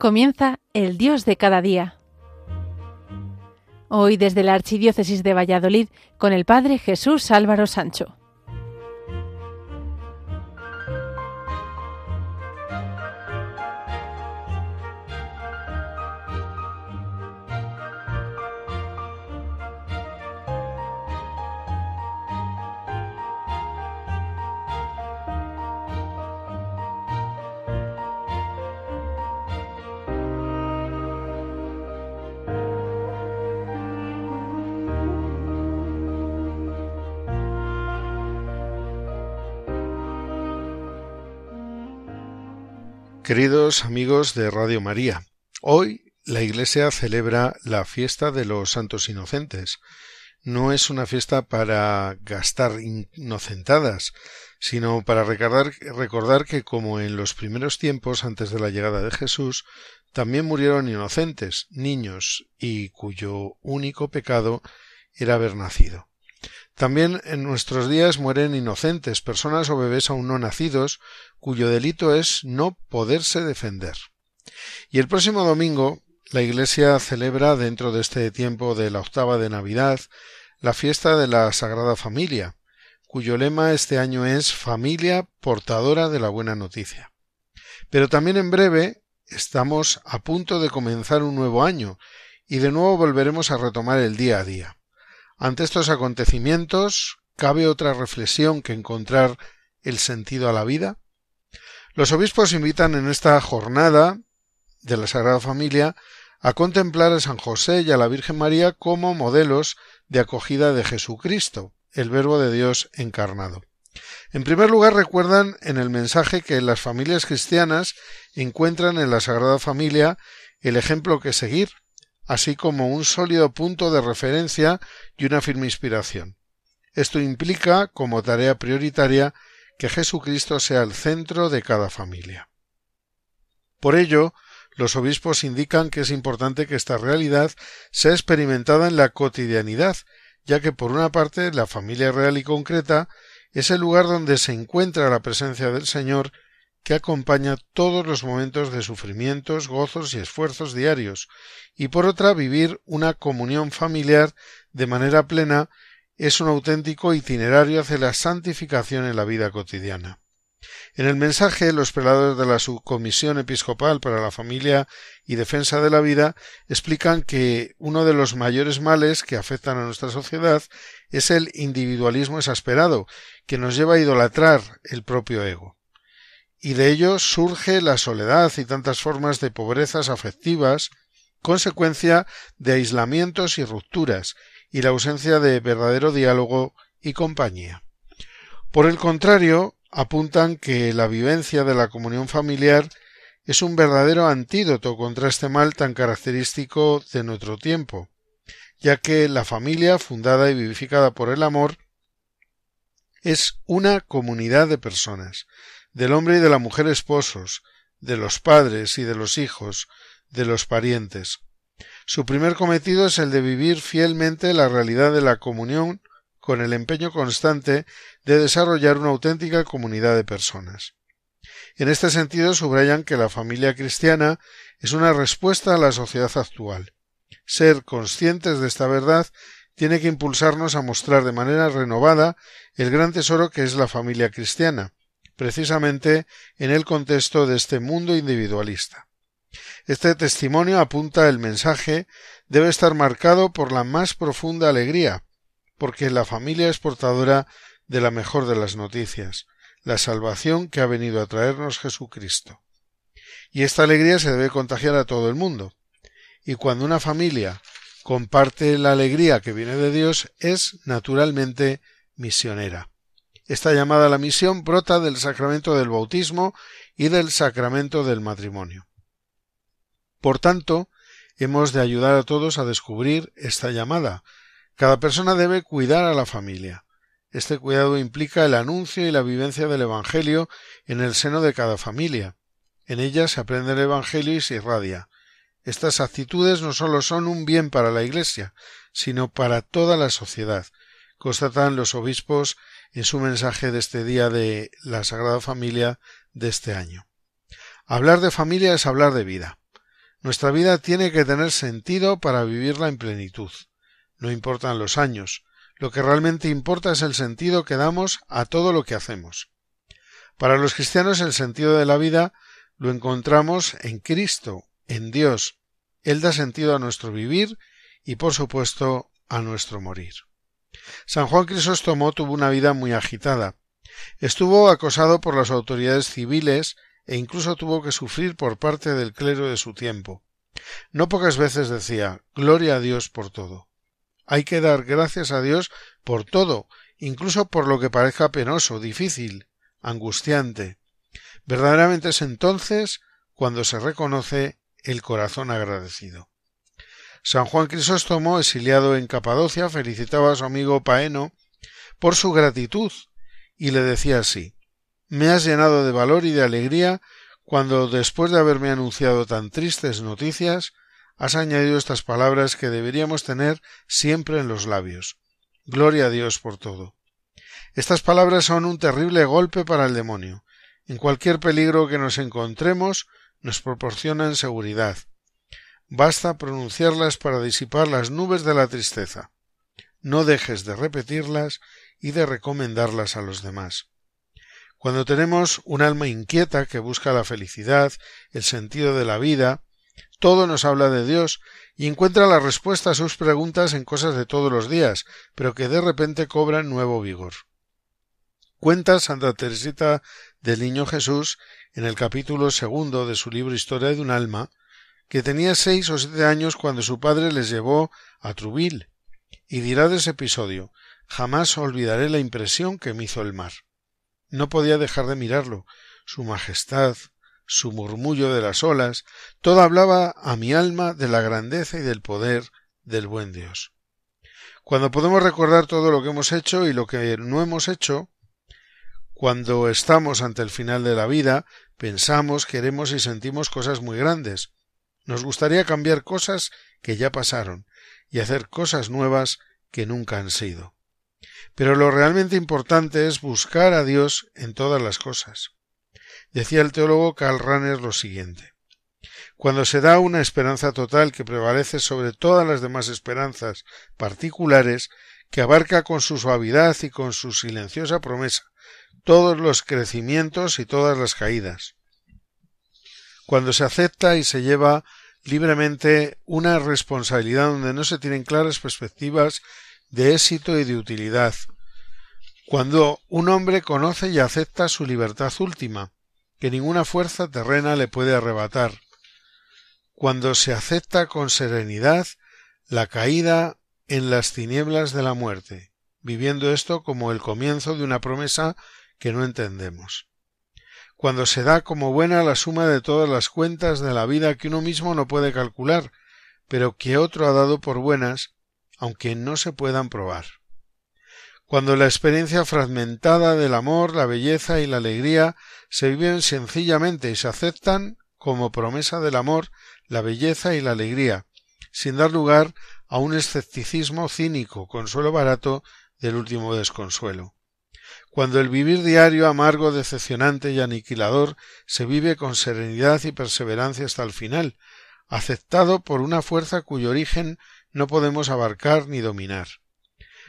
comienza El Dios de cada día. Hoy desde la Archidiócesis de Valladolid con el Padre Jesús Álvaro Sancho. Queridos amigos de Radio María, hoy la Iglesia celebra la fiesta de los santos inocentes. No es una fiesta para gastar inocentadas, sino para recordar, que como en los primeros tiempos antes de la llegada de Jesús, también murieron inocentes, niños, y cuyo único pecado era haber nacido. También en nuestros días mueren inocentes, personas o bebés aún no nacidos, cuyo delito es no poderse defender. Y el próximo domingo la Iglesia celebra dentro de este tiempo de la octava de Navidad la fiesta de la Sagrada Familia, cuyo lema este año es Familia portadora de la buena noticia. Pero también en breve estamos a punto de comenzar un nuevo año y de nuevo volveremos a retomar el día a día. Ante estos acontecimientos, ¿cabe otra reflexión que encontrar el sentido a la vida? Los obispos invitan en esta jornada de la Sagrada Familia a contemplar a San José y a la Virgen María como modelos de acogida de Jesucristo, el Verbo de Dios encarnado. En primer lugar, recuerdan en el mensaje que las familias cristianas encuentran en la Sagrada Familia el ejemplo que seguir, así como un sólido punto de referencia y una firme inspiración. Esto implica, como tarea prioritaria, que Jesucristo sea el centro de cada familia. Por ello, los obispos indican que es importante que esta realidad sea experimentada en la cotidianidad, ya que por una parte la familia real y concreta es el lugar donde se encuentra la presencia del Señor que acompaña todos los momentos de sufrimientos, gozos y esfuerzos diarios, y por otra vivir una comunión familiar de manera plena es un auténtico itinerario hacia la santificación en la vida cotidiana. En el mensaje, los prelados de la Subcomisión Episcopal para la Familia y Defensa de la Vida explican que uno de los mayores males que afectan a nuestra sociedad es el individualismo exasperado, que nos lleva a idolatrar el propio ego y de ello surge la soledad y tantas formas de pobrezas afectivas, consecuencia de aislamientos y rupturas, y la ausencia de verdadero diálogo y compañía. Por el contrario, apuntan que la vivencia de la comunión familiar es un verdadero antídoto contra este mal tan característico de nuestro tiempo, ya que la familia, fundada y vivificada por el amor, es una comunidad de personas, del hombre y de la mujer esposos, de los padres y de los hijos, de los parientes. Su primer cometido es el de vivir fielmente la realidad de la comunión con el empeño constante de desarrollar una auténtica comunidad de personas. En este sentido subrayan que la familia cristiana es una respuesta a la sociedad actual. Ser conscientes de esta verdad tiene que impulsarnos a mostrar de manera renovada el gran tesoro que es la familia cristiana, precisamente en el contexto de este mundo individualista. Este testimonio apunta el mensaje debe estar marcado por la más profunda alegría, porque la familia es portadora de la mejor de las noticias, la salvación que ha venido a traernos Jesucristo. Y esta alegría se debe contagiar a todo el mundo. Y cuando una familia comparte la alegría que viene de Dios, es naturalmente misionera. Esta llamada la misión brota del sacramento del bautismo y del sacramento del matrimonio. Por tanto, hemos de ayudar a todos a descubrir esta llamada. Cada persona debe cuidar a la familia. Este cuidado implica el anuncio y la vivencia del Evangelio en el seno de cada familia. En ella se aprende el Evangelio y se irradia. Estas actitudes no solo son un bien para la Iglesia, sino para toda la sociedad, constatan los obispos en su mensaje de este día de la Sagrada Familia de este año. Hablar de familia es hablar de vida. Nuestra vida tiene que tener sentido para vivirla en plenitud. No importan los años, lo que realmente importa es el sentido que damos a todo lo que hacemos. Para los cristianos el sentido de la vida lo encontramos en Cristo, en Dios. Él da sentido a nuestro vivir y por supuesto a nuestro morir. San Juan Crisóstomo tuvo una vida muy agitada. Estuvo acosado por las autoridades civiles e incluso tuvo que sufrir por parte del clero de su tiempo. No pocas veces decía Gloria a Dios por todo. Hay que dar gracias a Dios por todo, incluso por lo que parezca penoso, difícil, angustiante. Verdaderamente es entonces cuando se reconoce el corazón agradecido. San Juan Crisóstomo, exiliado en Capadocia, felicitaba a su amigo Paeno por su gratitud y le decía así Me has llenado de valor y de alegría cuando, después de haberme anunciado tan tristes noticias, has añadido estas palabras que deberíamos tener siempre en los labios. Gloria a Dios por todo. Estas palabras son un terrible golpe para el demonio. En cualquier peligro que nos encontremos, nos proporcionan seguridad. Basta pronunciarlas para disipar las nubes de la tristeza. No dejes de repetirlas y de recomendarlas a los demás. Cuando tenemos un alma inquieta que busca la felicidad, el sentido de la vida, todo nos habla de Dios y encuentra la respuesta a sus preguntas en cosas de todos los días, pero que de repente cobran nuevo vigor. Cuenta Santa Teresita del Niño Jesús en el capítulo segundo de su libro Historia de un alma, que tenía seis o siete años cuando su padre les llevó a Truville, y dirá de ese episodio jamás olvidaré la impresión que me hizo el mar. No podía dejar de mirarlo, su majestad, su murmullo de las olas, todo hablaba a mi alma de la grandeza y del poder del buen Dios. Cuando podemos recordar todo lo que hemos hecho y lo que no hemos hecho, cuando estamos ante el final de la vida, pensamos, queremos y sentimos cosas muy grandes, nos gustaría cambiar cosas que ya pasaron y hacer cosas nuevas que nunca han sido. Pero lo realmente importante es buscar a Dios en todas las cosas. Decía el teólogo Karl Rahner lo siguiente. Cuando se da una esperanza total que prevalece sobre todas las demás esperanzas particulares, que abarca con su suavidad y con su silenciosa promesa todos los crecimientos y todas las caídas, cuando se acepta y se lleva libremente una responsabilidad donde no se tienen claras perspectivas de éxito y de utilidad, cuando un hombre conoce y acepta su libertad última, que ninguna fuerza terrena le puede arrebatar, cuando se acepta con serenidad la caída en las tinieblas de la muerte, viviendo esto como el comienzo de una promesa que no entendemos cuando se da como buena la suma de todas las cuentas de la vida que uno mismo no puede calcular, pero que otro ha dado por buenas, aunque no se puedan probar. Cuando la experiencia fragmentada del amor, la belleza y la alegría se viven sencillamente y se aceptan como promesa del amor, la belleza y la alegría, sin dar lugar a un escepticismo cínico, consuelo barato del último desconsuelo cuando el vivir diario amargo, decepcionante y aniquilador se vive con serenidad y perseverancia hasta el final, aceptado por una fuerza cuyo origen no podemos abarcar ni dominar.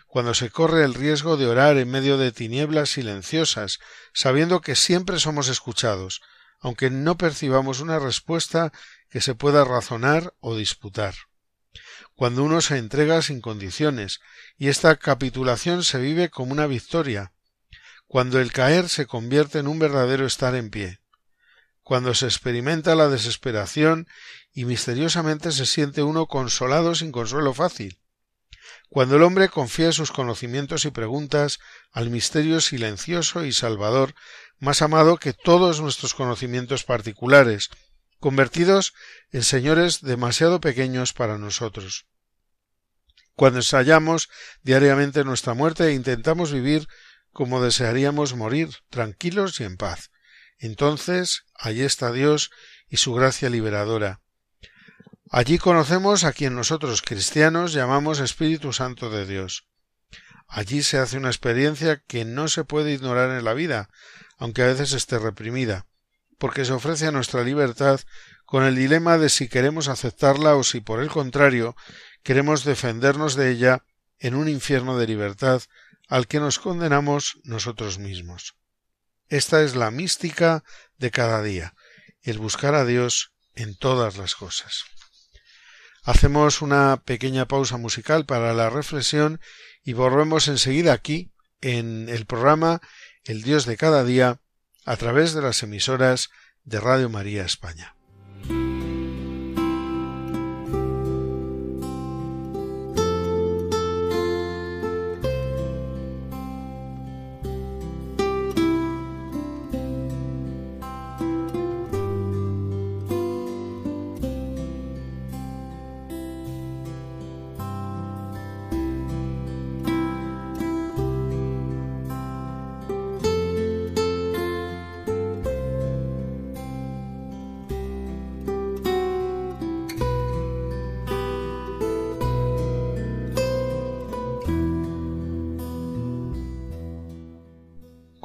Cuando se corre el riesgo de orar en medio de tinieblas silenciosas, sabiendo que siempre somos escuchados, aunque no percibamos una respuesta que se pueda razonar o disputar. Cuando uno se entrega sin condiciones, y esta capitulación se vive como una victoria, cuando el caer se convierte en un verdadero estar en pie, cuando se experimenta la desesperación y misteriosamente se siente uno consolado sin consuelo fácil, cuando el hombre confía sus conocimientos y preguntas al misterio silencioso y salvador más amado que todos nuestros conocimientos particulares, convertidos en señores demasiado pequeños para nosotros. Cuando ensayamos diariamente nuestra muerte e intentamos vivir como desearíamos morir, tranquilos y en paz. Entonces allí está Dios y su gracia liberadora. Allí conocemos a quien nosotros cristianos llamamos Espíritu Santo de Dios. Allí se hace una experiencia que no se puede ignorar en la vida, aunque a veces esté reprimida, porque se ofrece a nuestra libertad con el dilema de si queremos aceptarla o si por el contrario queremos defendernos de ella en un infierno de libertad al que nos condenamos nosotros mismos. Esta es la mística de cada día, el buscar a Dios en todas las cosas. Hacemos una pequeña pausa musical para la reflexión y volvemos enseguida aquí en el programa El Dios de cada día a través de las emisoras de Radio María España.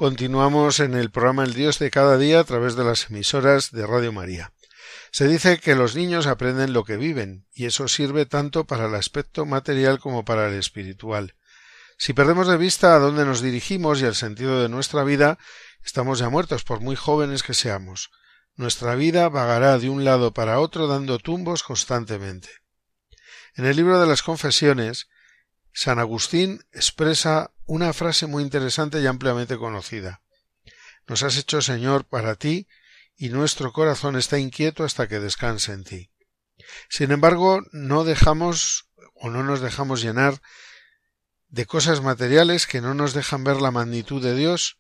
Continuamos en el programa El Dios de cada día a través de las emisoras de Radio María. Se dice que los niños aprenden lo que viven, y eso sirve tanto para el aspecto material como para el espiritual. Si perdemos de vista a dónde nos dirigimos y el sentido de nuestra vida, estamos ya muertos por muy jóvenes que seamos. Nuestra vida vagará de un lado para otro dando tumbos constantemente. En el libro de las confesiones, San Agustín expresa una frase muy interesante y ampliamente conocida. Nos has hecho Señor para ti y nuestro corazón está inquieto hasta que descanse en ti. Sin embargo, no dejamos o no nos dejamos llenar de cosas materiales que no nos dejan ver la magnitud de Dios.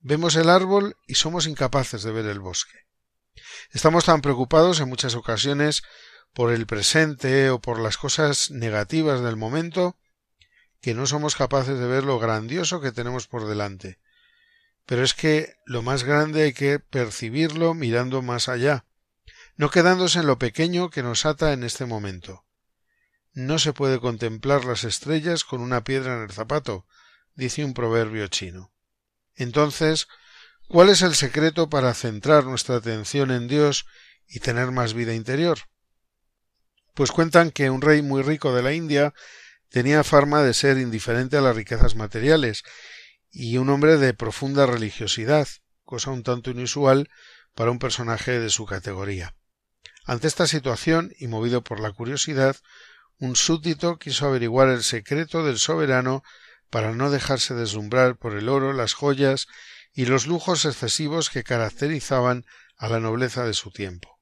Vemos el árbol y somos incapaces de ver el bosque. Estamos tan preocupados en muchas ocasiones por el presente o por las cosas negativas del momento, que no somos capaces de ver lo grandioso que tenemos por delante. Pero es que lo más grande hay que percibirlo mirando más allá, no quedándose en lo pequeño que nos ata en este momento. No se puede contemplar las estrellas con una piedra en el zapato, dice un proverbio chino. Entonces, ¿cuál es el secreto para centrar nuestra atención en Dios y tener más vida interior? pues cuentan que un rey muy rico de la India tenía fama de ser indiferente a las riquezas materiales y un hombre de profunda religiosidad, cosa un tanto inusual para un personaje de su categoría. Ante esta situación, y movido por la curiosidad, un súbdito quiso averiguar el secreto del soberano para no dejarse deslumbrar por el oro, las joyas y los lujos excesivos que caracterizaban a la nobleza de su tiempo.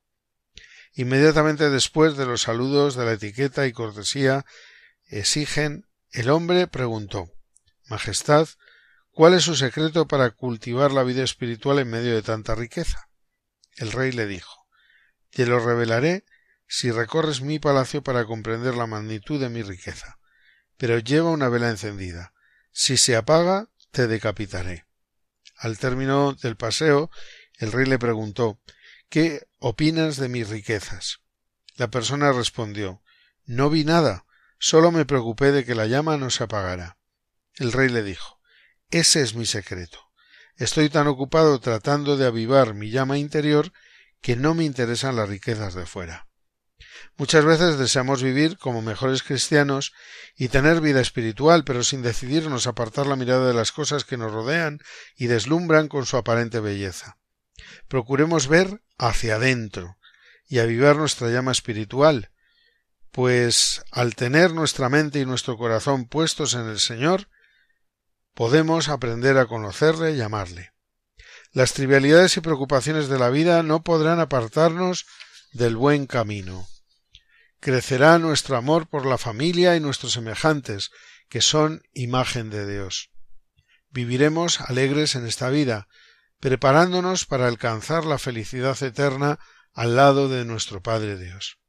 Inmediatamente después de los saludos de la etiqueta y cortesía exigen, el hombre preguntó Majestad, ¿cuál es su secreto para cultivar la vida espiritual en medio de tanta riqueza? El rey le dijo Te lo revelaré si recorres mi palacio para comprender la magnitud de mi riqueza. Pero lleva una vela encendida. Si se apaga, te decapitaré. Al término del paseo, el rey le preguntó ¿Qué opinas de mis riquezas? La persona respondió No vi nada, solo me preocupé de que la llama no se apagara. El rey le dijo Ese es mi secreto. Estoy tan ocupado tratando de avivar mi llama interior que no me interesan las riquezas de fuera. Muchas veces deseamos vivir como mejores cristianos y tener vida espiritual, pero sin decidirnos apartar la mirada de las cosas que nos rodean y deslumbran con su aparente belleza. Procuremos ver hacia adentro y avivar nuestra llama espiritual, pues al tener nuestra mente y nuestro corazón puestos en el Señor, podemos aprender a conocerle y amarle. Las trivialidades y preocupaciones de la vida no podrán apartarnos del buen camino. Crecerá nuestro amor por la familia y nuestros semejantes, que son imagen de Dios. Viviremos alegres en esta vida, preparándonos para alcanzar la felicidad eterna al lado de nuestro Padre Dios.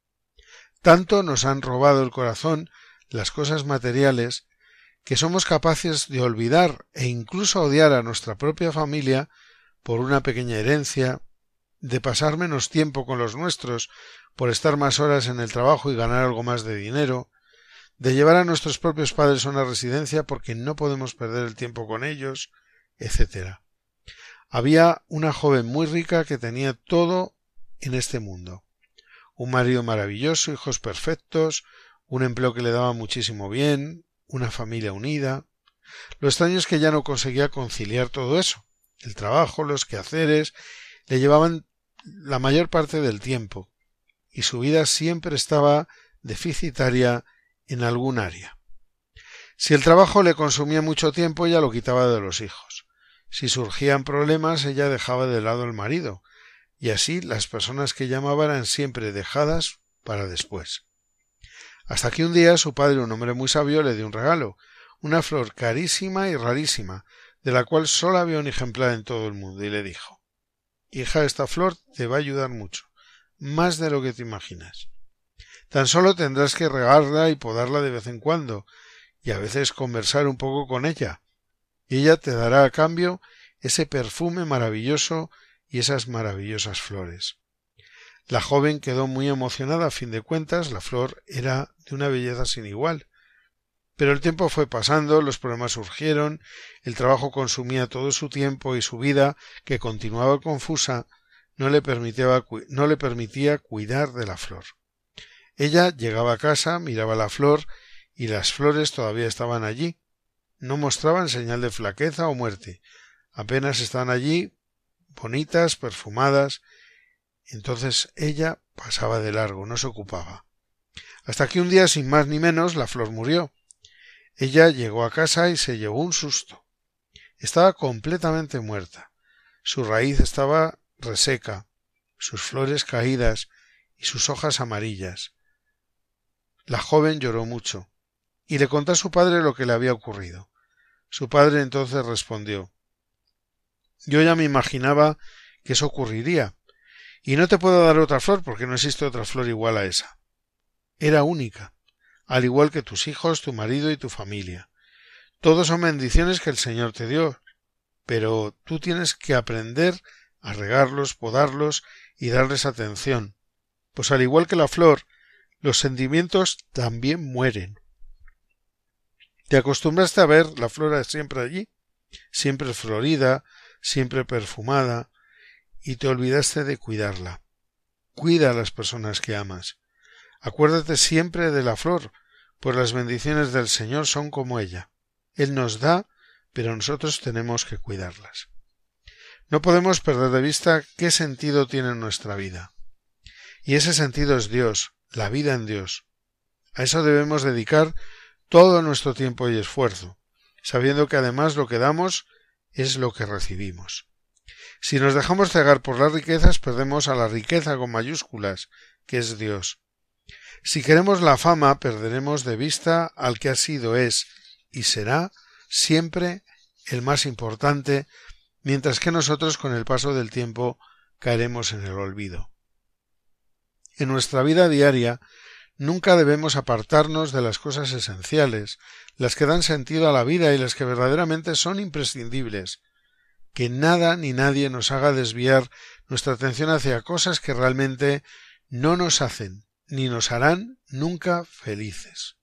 Tanto nos han robado el corazón las cosas materiales que somos capaces de olvidar e incluso odiar a nuestra propia familia por una pequeña herencia, de pasar menos tiempo con los nuestros por estar más horas en el trabajo y ganar algo más de dinero, de llevar a nuestros propios padres a una residencia porque no podemos perder el tiempo con ellos, etc. Había una joven muy rica que tenía todo en este mundo. Un marido maravilloso, hijos perfectos, un empleo que le daba muchísimo bien, una familia unida. Lo extraño es que ya no conseguía conciliar todo eso. El trabajo, los quehaceres, le llevaban la mayor parte del tiempo, y su vida siempre estaba deficitaria en algún área. Si el trabajo le consumía mucho tiempo, ella lo quitaba de los hijos. Si surgían problemas, ella dejaba de lado al marido, y así las personas que llamaba eran siempre dejadas para después. Hasta que un día su padre, un hombre muy sabio, le dio un regalo, una flor carísima y rarísima, de la cual sólo había un ejemplar en todo el mundo, y le dijo Hija, esta flor te va a ayudar mucho, más de lo que te imaginas. Tan solo tendrás que regarla y podarla de vez en cuando, y a veces conversar un poco con ella, y ella te dará a cambio ese perfume maravilloso y esas maravillosas flores. La joven quedó muy emocionada a fin de cuentas, la flor era de una belleza sin igual. Pero el tiempo fue pasando, los problemas surgieron, el trabajo consumía todo su tiempo y su vida, que continuaba confusa, no le permitía, no le permitía cuidar de la flor. Ella llegaba a casa, miraba la flor, y las flores todavía estaban allí. No mostraban señal de flaqueza o muerte. Apenas estaban allí, bonitas, perfumadas. Entonces ella pasaba de largo, no se ocupaba. Hasta que un día, sin más ni menos, la flor murió. Ella llegó a casa y se llevó un susto. Estaba completamente muerta. Su raíz estaba reseca, sus flores caídas y sus hojas amarillas. La joven lloró mucho, y le contó a su padre lo que le había ocurrido. Su padre entonces respondió Yo ya me imaginaba que eso ocurriría, y no te puedo dar otra flor porque no existe otra flor igual a esa. Era única, al igual que tus hijos, tu marido y tu familia. Todos son bendiciones que el Señor te dio, pero tú tienes que aprender a regarlos, podarlos y darles atención, pues al igual que la flor, los sentimientos también mueren. ¿Te acostumbraste a ver la flora siempre allí? Siempre florida, siempre perfumada, y te olvidaste de cuidarla. Cuida a las personas que amas. Acuérdate siempre de la flor, pues las bendiciones del Señor son como ella. Él nos da, pero nosotros tenemos que cuidarlas. No podemos perder de vista qué sentido tiene nuestra vida. Y ese sentido es Dios, la vida en Dios. A eso debemos dedicar todo nuestro tiempo y esfuerzo, sabiendo que además lo que damos es lo que recibimos. Si nos dejamos cegar por las riquezas, perdemos a la riqueza con mayúsculas, que es Dios. Si queremos la fama, perderemos de vista al que ha sido, es y será siempre el más importante, mientras que nosotros con el paso del tiempo caeremos en el olvido. En nuestra vida diaria nunca debemos apartarnos de las cosas esenciales, las que dan sentido a la vida y las que verdaderamente son imprescindibles. Que nada ni nadie nos haga desviar nuestra atención hacia cosas que realmente no nos hacen ni nos harán nunca felices.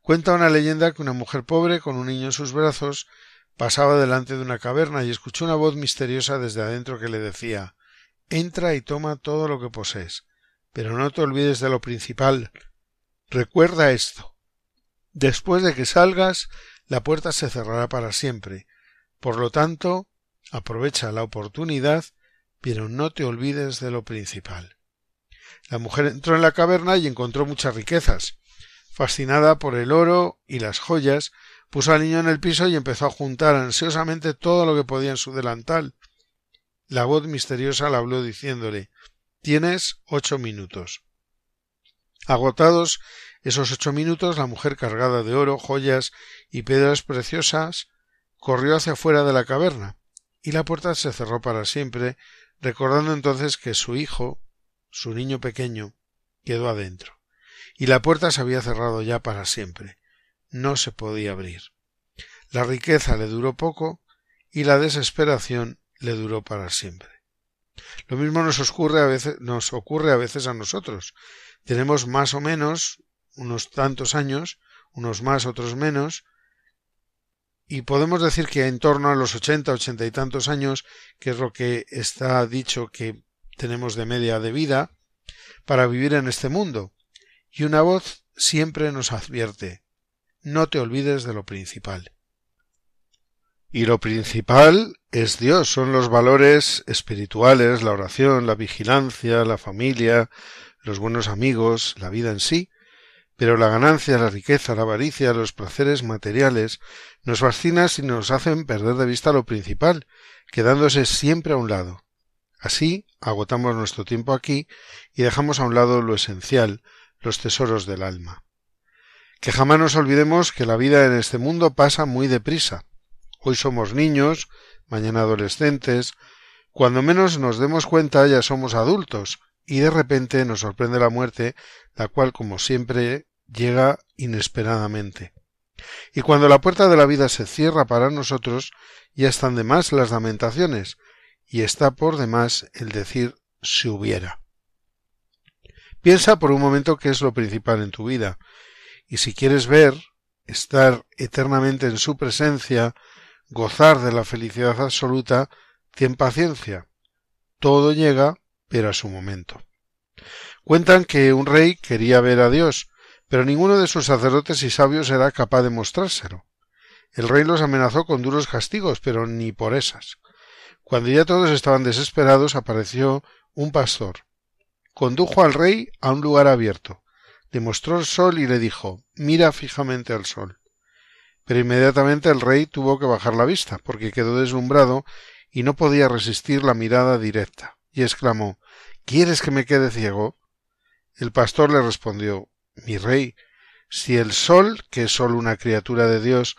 Cuenta una leyenda que una mujer pobre con un niño en sus brazos pasaba delante de una caverna y escuchó una voz misteriosa desde adentro que le decía Entra y toma todo lo que posees pero no te olvides de lo principal. Recuerda esto. Después de que salgas, la puerta se cerrará para siempre. Por lo tanto, aprovecha la oportunidad, pero no te olvides de lo principal. La mujer entró en la caverna y encontró muchas riquezas. Fascinada por el oro y las joyas, puso al niño en el piso y empezó a juntar ansiosamente todo lo que podía en su delantal. La voz misteriosa le habló diciéndole Tienes ocho minutos. Agotados esos ocho minutos, la mujer cargada de oro, joyas y piedras preciosas corrió hacia fuera de la caverna, y la puerta se cerró para siempre, recordando entonces que su hijo, su niño pequeño, quedó adentro, y la puerta se había cerrado ya para siempre. No se podía abrir. La riqueza le duró poco y la desesperación le duró para siempre. Lo mismo nos ocurre a veces, nos ocurre a veces a nosotros. Tenemos más o menos unos tantos años, unos más, otros menos, y podemos decir que en torno a los ochenta, ochenta y tantos años, que es lo que está dicho que tenemos de media de vida para vivir en este mundo, y una voz siempre nos advierte no te olvides de lo principal. Y lo principal es Dios, son los valores espirituales, la oración, la vigilancia, la familia, los buenos amigos, la vida en sí, pero la ganancia, la riqueza, la avaricia, los placeres materiales nos fascinan y nos hacen perder de vista lo principal, quedándose siempre a un lado. Así agotamos nuestro tiempo aquí y dejamos a un lado lo esencial, los tesoros del alma. Que jamás nos olvidemos que la vida en este mundo pasa muy deprisa. Hoy somos niños, mañana adolescentes, cuando menos nos demos cuenta ya somos adultos, y de repente nos sorprende la muerte, la cual, como siempre, llega inesperadamente. Y cuando la puerta de la vida se cierra para nosotros, ya están de más las lamentaciones, y está por demás el decir si hubiera. Piensa por un momento qué es lo principal en tu vida, y si quieres ver, estar eternamente en su presencia, gozar de la felicidad absoluta, ten paciencia. Todo llega pero a su momento. Cuentan que un rey quería ver a Dios, pero ninguno de sus sacerdotes y sabios era capaz de mostrárselo. El rey los amenazó con duros castigos, pero ni por esas. Cuando ya todos estaban desesperados, apareció un pastor. Condujo al rey a un lugar abierto, le mostró el sol y le dijo Mira fijamente al sol. Pero inmediatamente el rey tuvo que bajar la vista, porque quedó deslumbrado y no podía resistir la mirada directa y exclamó ¿Quieres que me quede ciego? El pastor le respondió Mi rey, si el sol, que es sólo una criatura de Dios,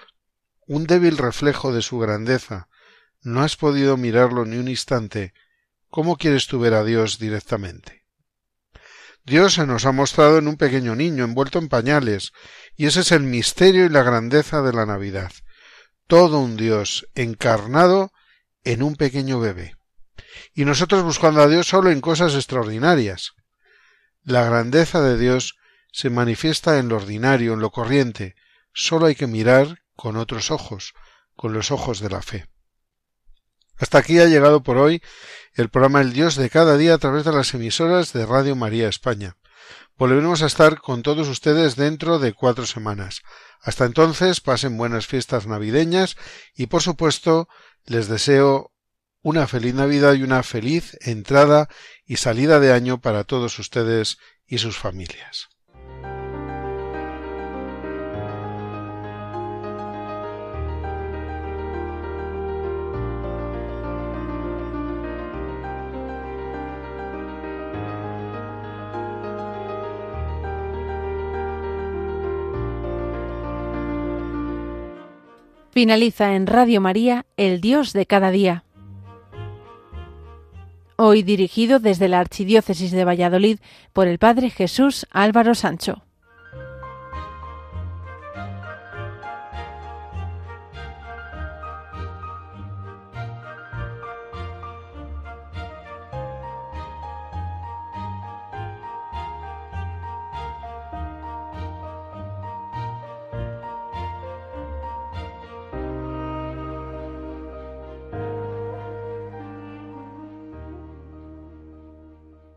un débil reflejo de su grandeza, no has podido mirarlo ni un instante, ¿cómo quieres tú ver a Dios directamente? Dios se nos ha mostrado en un pequeño niño envuelto en pañales, y ese es el misterio y la grandeza de la Navidad. Todo un Dios encarnado en un pequeño bebé y nosotros buscando a Dios solo en cosas extraordinarias. La grandeza de Dios se manifiesta en lo ordinario, en lo corriente, solo hay que mirar con otros ojos, con los ojos de la fe. Hasta aquí ha llegado por hoy el programa El Dios de cada día a través de las emisoras de Radio María España. Volveremos a estar con todos ustedes dentro de cuatro semanas. Hasta entonces pasen buenas fiestas navideñas y por supuesto les deseo una feliz Navidad y una feliz entrada y salida de año para todos ustedes y sus familias. Finaliza en Radio María, El Dios de cada día hoy dirigido desde la Archidiócesis de Valladolid por el Padre Jesús Álvaro Sancho.